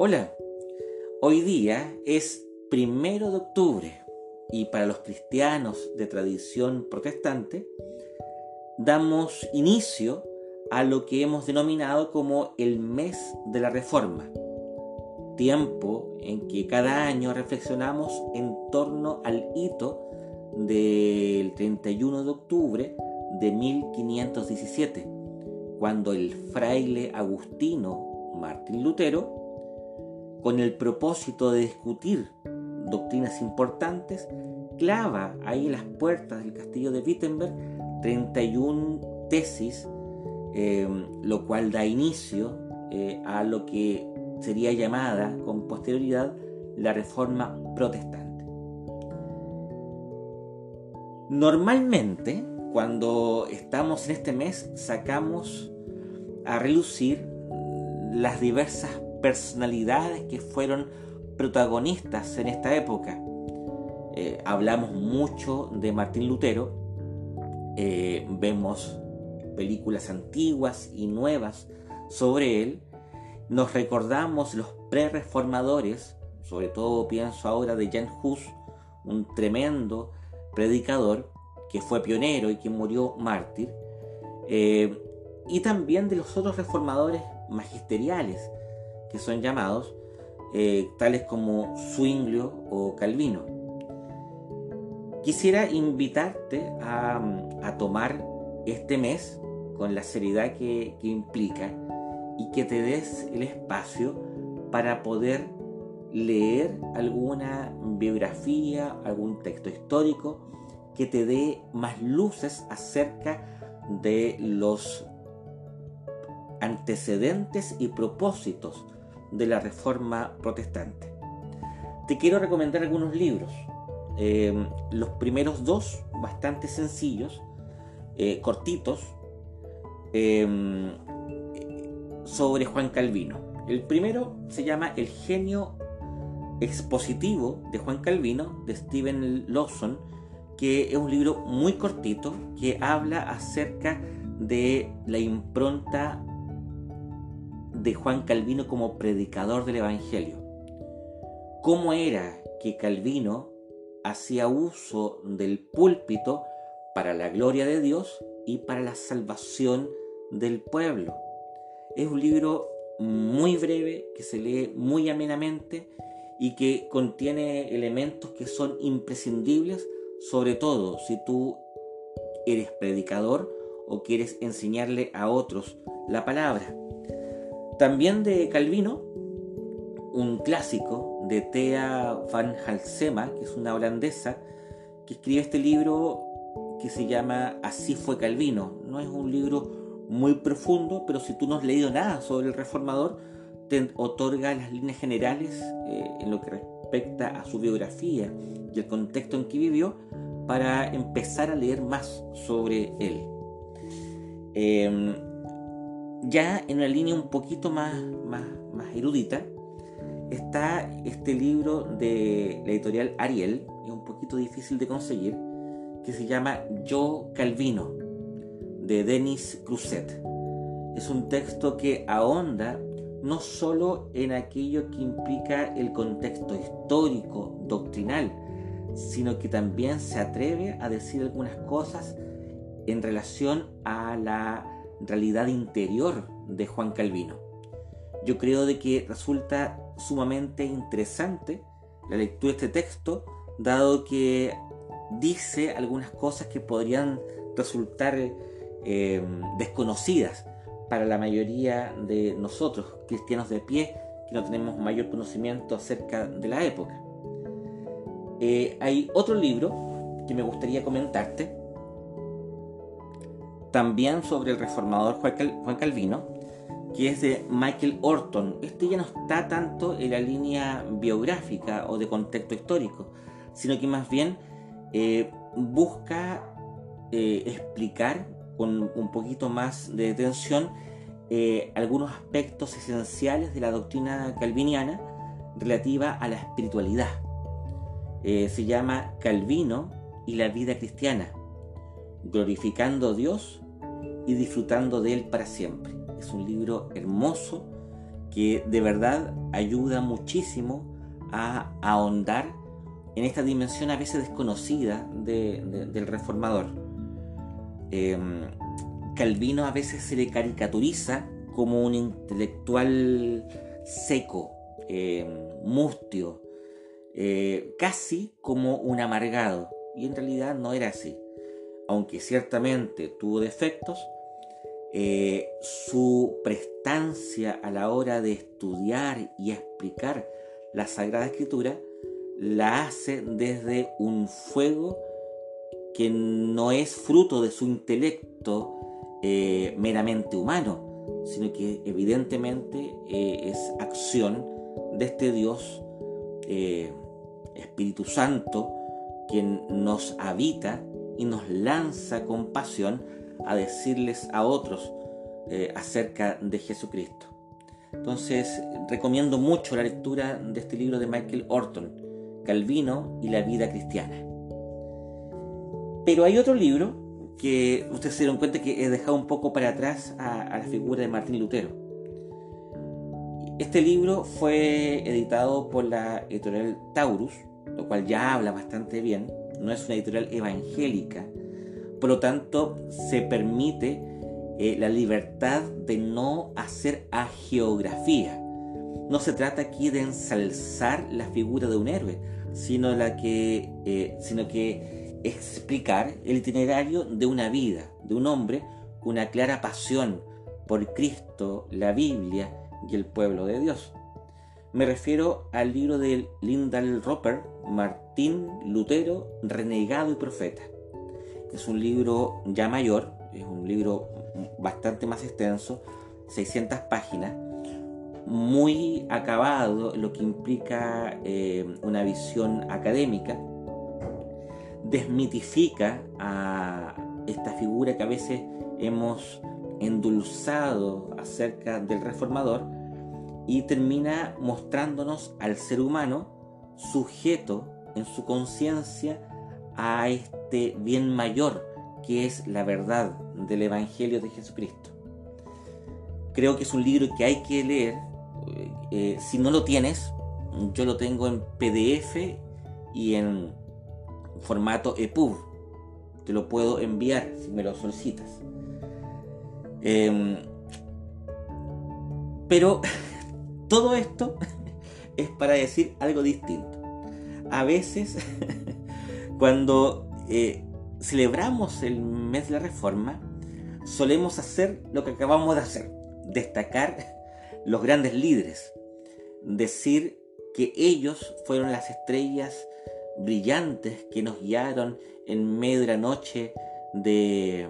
Hola, hoy día es primero de octubre y para los cristianos de tradición protestante damos inicio a lo que hemos denominado como el mes de la Reforma, tiempo en que cada año reflexionamos en torno al hito del 31 de octubre de 1517, cuando el fraile agustino Martín Lutero, con el propósito de discutir doctrinas importantes, clava ahí en las puertas del castillo de Wittenberg 31 tesis, em, lo cual da inicio eh, a lo que sería llamada con posterioridad la reforma protestante. Normalmente, cuando estamos en este mes, sacamos a relucir las diversas personalidades que fueron protagonistas en esta época. Eh, hablamos mucho de Martín Lutero, eh, vemos películas antiguas y nuevas sobre él, nos recordamos los pre-reformadores, sobre todo pienso ahora de Jan Hus, un tremendo predicador que fue pionero y que murió mártir, eh, y también de los otros reformadores magisteriales que son llamados, eh, tales como Zwinglio o Calvino. Quisiera invitarte a, tomar este mes con la seriedad que, que implica y que te des el espacio para poder leer alguna biografía, algún texto histórico que te dé más luces acerca de los antecedentes y propósitos de la reforma protestante. Te quiero recomendar algunos libros. Eh, los primeros dos, bastante sencillos, eh, cortitos, eh, sobre Juan Calvino. El primero se llama El genio expositivo de Juan Calvino, de Stephen Lawson, que es un libro muy cortito que habla acerca de la impronta de Juan Calvino como predicador del Evangelio. ¿Cómo era que Calvino hacía uso del púlpito para la gloria de Dios y para la salvación del pueblo? Es un libro muy breve, que se lee muy amenamente y que contiene elementos que son imprescindibles, sobre todo si tú eres predicador o quieres enseñarle a otros la palabra. También de Calvino, un clásico de Thea van Halsema, que es una holandesa, que escribe este libro que se llama Así fue Calvino. No es un libro muy profundo, pero si tú no has leído nada sobre el reformador, te otorga las líneas generales eh, en lo que respecta a su biografía y el contexto en que vivió para empezar a leer más sobre él. Em, ya en una línea un poquito más, más, más erudita, está este libro de la editorial Ariel, es un poquito difícil de conseguir, que se llama Yo Calvino, de Denis Cruzet. Es un texto que ahonda no solo en aquello que implica el contexto histórico, doctrinal, sino que también se atreve a decir algunas cosas en relación a la realidad interior de Juan Calvino. Yo creo de que resulta sumamente interesante la lectura de este texto, dado que dice algunas cosas que podrían resultar eh, desconocidas para la mayoría de nosotros, cristianos de pie, que no tenemos mayor conocimiento acerca de la época. Eh, hay otro libro que me gustaría comentarte, también sobre el reformador Juan Calvino, que es de Michael Orton. Este ya no está tanto en la línea biográfica o de contexto histórico, sino que más bien eh, busca eh, explicar con un poquito más de detención eh, algunos aspectos esenciales de la doctrina calviniana relativa a la espiritualidad. se llama Calvino y la vida cristiana glorificando a Dios y disfrutando de Él para siempre. Es un libro hermoso que de verdad ayuda muchísimo a ahondar en esta dimensión a veces desconocida del reformador. Em, Calvino a veces se le caricaturiza como un intelectual seco, em, mustio, eh, casi como un amargado, y en realidad no era así. Aunque ciertamente tuvo defectos, eh, su prestancia a la hora de estudiar y explicar la Sagrada Escritura la hace desde un fuego que no es fruto de su intelecto eh, meramente humano, sino que evidentemente eh, es acción de este Dios Espíritu Santo quien nos habita y nos lanza con pasión a decirles a otros eh, acerca de Jesucristo. Entonces, recomiendo mucho la lectura de este libro de Michael Orton, Calvino y la vida cristiana. Pero hay otro libro que ustedes se dieron cuenta que he dejado un poco para atrás a, la figura de Martín Lutero. Este libro fue editado por la editorial Taurus, lo cual ya habla bastante bien. No es una editorial evangélica, por lo tanto, se permite eh, la libertad de no hacer geografía. No se trata aquí de ensalzar la figura de un héroe, sino, la que, eh, sino que explicar el itinerario de una vida, de un hombre con una clara pasión por Cristo, la Biblia y el pueblo de Dios. Me refiero al libro de Lyndall Roper, Martín Lutero, Renegado y Profeta. Es un libro ya mayor, es un libro bastante más extenso, 600 páginas, muy acabado, lo que implica eh, una visión académica, desmitifica a esta figura que a veces hemos endulzado acerca del reformador y termina mostrándonos al ser humano sujeto en su conciencia a este bien mayor que es la verdad del Evangelio de Jesucristo. Creo que es un libro que hay que leer. Eh, si no lo tienes, yo lo tengo en PDF y en formato EPUB. Te lo puedo enviar si me lo solicitas. Em, pero todo esto es para decir algo distinto. A veces Cuando eh, celebramos el mes de la reforma, solemos hacer lo que acabamos de hacer, destacar los grandes líderes, decir que ellos fueron las estrellas brillantes que nos guiaron en medio de la noche de,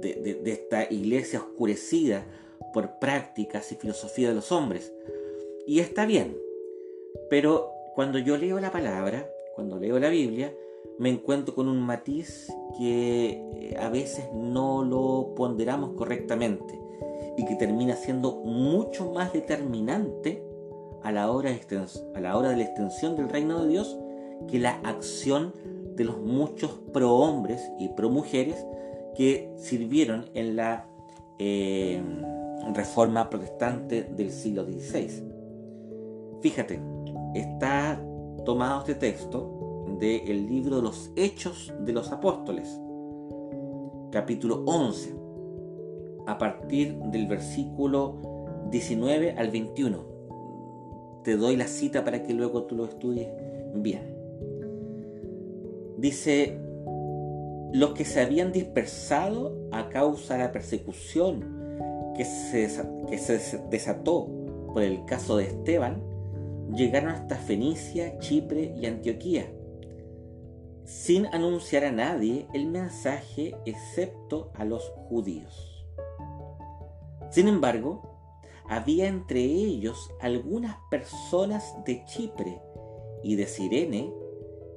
de, esta iglesia oscurecida por prácticas y filosofía de los hombres. Y está bien, pero cuando yo leo la palabra, cuando leo la Biblia, me encuentro con un matiz que eh, a veces no lo ponderamos correctamente y que termina siendo mucho más determinante a la hora de, a la hora de la extensión del reino de Dios que la acción de los muchos pro hombres y pro mujeres que sirvieron en la eh, reforma protestante del siglo XVI. Fíjate, está tomado este texto del libro de los Hechos de los Apóstoles, capítulo 11, a partir del versículo 19 al 21. Te doy la cita para que luego tú lo estudies bien. Dice, los que se habían dispersado a causa de la persecución que se, que se desató por el caso de Esteban, llegaron hasta Fenicia, Chipre y Antioquía, sin anunciar a nadie el mensaje excepto a los judíos. Sin embargo, había entre ellos algunas personas de Chipre y de Sirene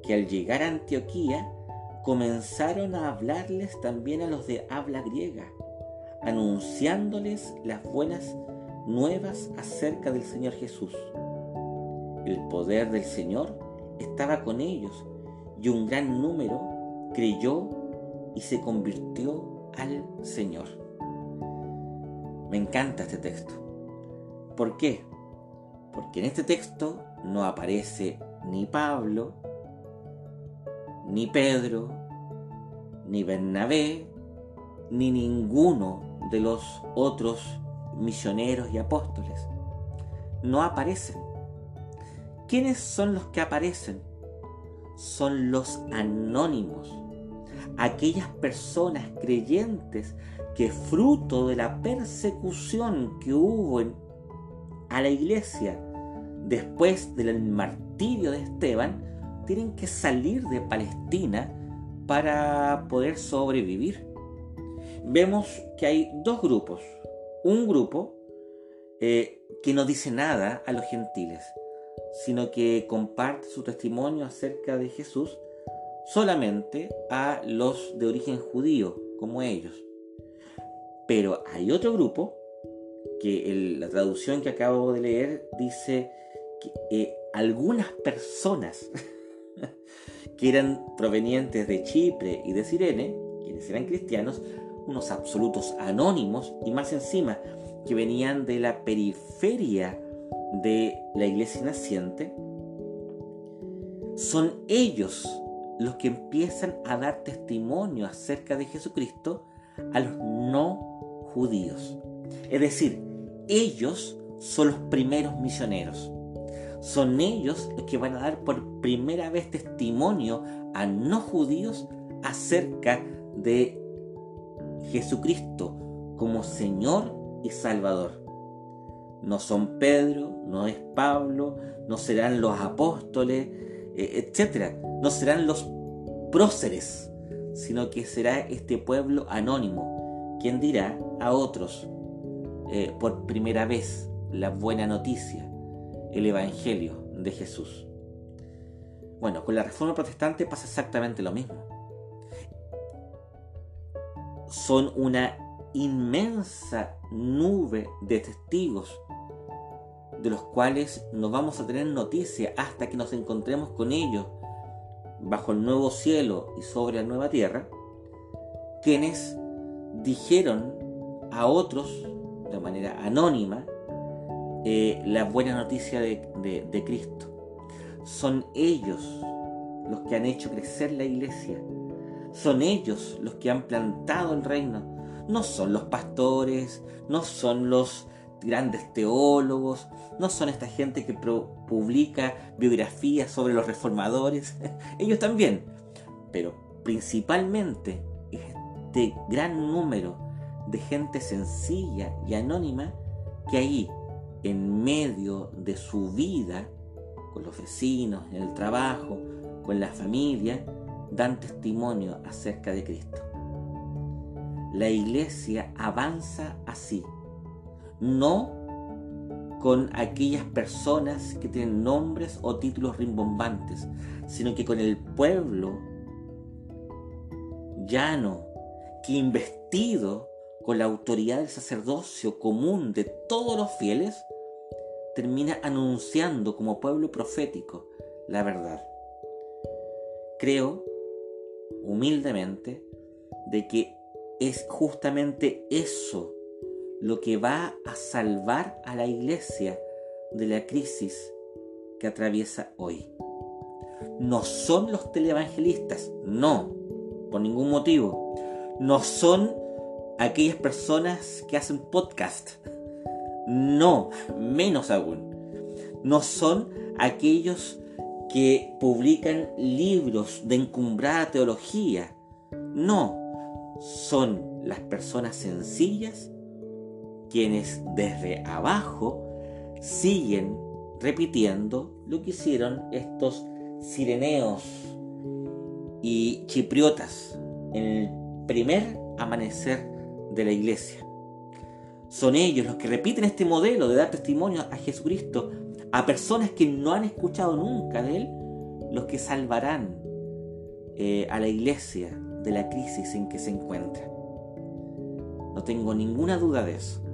que al llegar a Antioquía comenzaron a hablarles también a los de habla griega, anunciándoles las buenas nuevas acerca del Señor Jesús. El poder del Señor estaba con ellos y un gran número creyó y se convirtió al Señor. Me encanta este texto, ¿Por qué? Porque en este texto no aparece ni Pablo, ni Pedro, ni Bernabé, ni ninguno de los otros misioneros y apóstoles. No aparecen. ¿Quiénes son los que aparecen? Son los anónimos, aquellas personas creyentes que fruto de la persecución que hubo a la iglesia después del martirio de Esteban, tienen que salir de Palestina para poder sobrevivir. Vemos que hay dos grupos. Un grupo eh, que no dice nada a los gentiles, sino que comparte su testimonio acerca de Jesús solamente a los de origen judío, como ellos. Pero hay otro grupo que la traducción que acabo de leer dice que eh, algunas personas que eran provenientes de Chipre y de Sirene, quienes eran cristianos, unos absolutos anónimos y más encima que venían de la periferia de la iglesia naciente, son ellos los que empiezan a dar testimonio acerca de Jesucristo a los no judíos. Es decir, ellos son los primeros misioneros. Son ellos los que van a dar por primera vez testimonio a no judíos acerca de Jesucristo como Señor y Salvador. No son Pedro, no es Pablo, no serán los apóstoles, e, etc. No serán los próceres, sino que será este pueblo anónimo quien dirá a otros eh, por primera vez la buena noticia, el Evangelio de Jesús. Bueno, con la Reforma Protestante pasa exactamente lo mismo. Son una inmensa nube de testigos de los cuales no vamos a tener noticia hasta que nos encontremos con ellos bajo el nuevo cielo y sobre la nueva tierra, quienes dijeron a otros de manera anónima eh, la buena noticia de, de Cristo. Son ellos los que han hecho crecer la iglesia. Son ellos los que han plantado el reino. No son los pastores, no son los grandes teólogos, no son esta gente que publica biografías sobre los reformadores, ellos también, pero principalmente este gran número de gente sencilla y anónima que ahí, en medio de su vida, con los vecinos, en el trabajo, con la familia, dan testimonio acerca de Cristo. La iglesia avanza así, no con aquellas personas que tienen nombres o títulos rimbombantes, sino que con el pueblo llano, que investido con la autoridad del sacerdocio común de todos los fieles, termina anunciando como pueblo profético la verdad. Creo, humildemente, de que es justamente eso lo que va a salvar a la iglesia de la crisis que atraviesa hoy. No son los televangelistas, no, por ningún motivo. No son aquellas personas que hacen podcast, no, menos aún. No son aquellos que publican libros de encumbrada teología, no, son las personas sencillas quienes desde abajo siguen repitiendo lo que hicieron estos sireneos y chipriotas en el primer amanecer de la iglesia. Son ellos los que repiten este modelo de dar testimonio a Jesucristo a personas que no han escuchado nunca de Él, los que salvarán eh, a la iglesia de la crisis en que se encuentra. No tengo ninguna duda de eso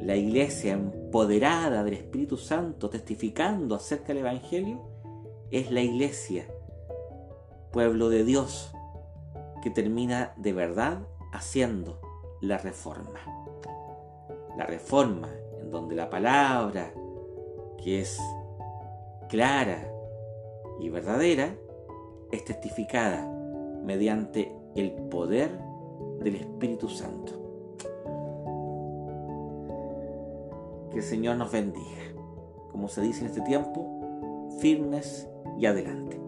la iglesia empoderada del Espíritu Santo testificando acerca del Evangelio es la iglesia, pueblo de Dios, que termina de verdad haciendo la reforma. La reforma en donde la palabra, que es clara y verdadera, es testificada mediante el poder del Espíritu Santo. Que el Señor nos bendiga. Como se dice en este tiempo, firmes y adelante.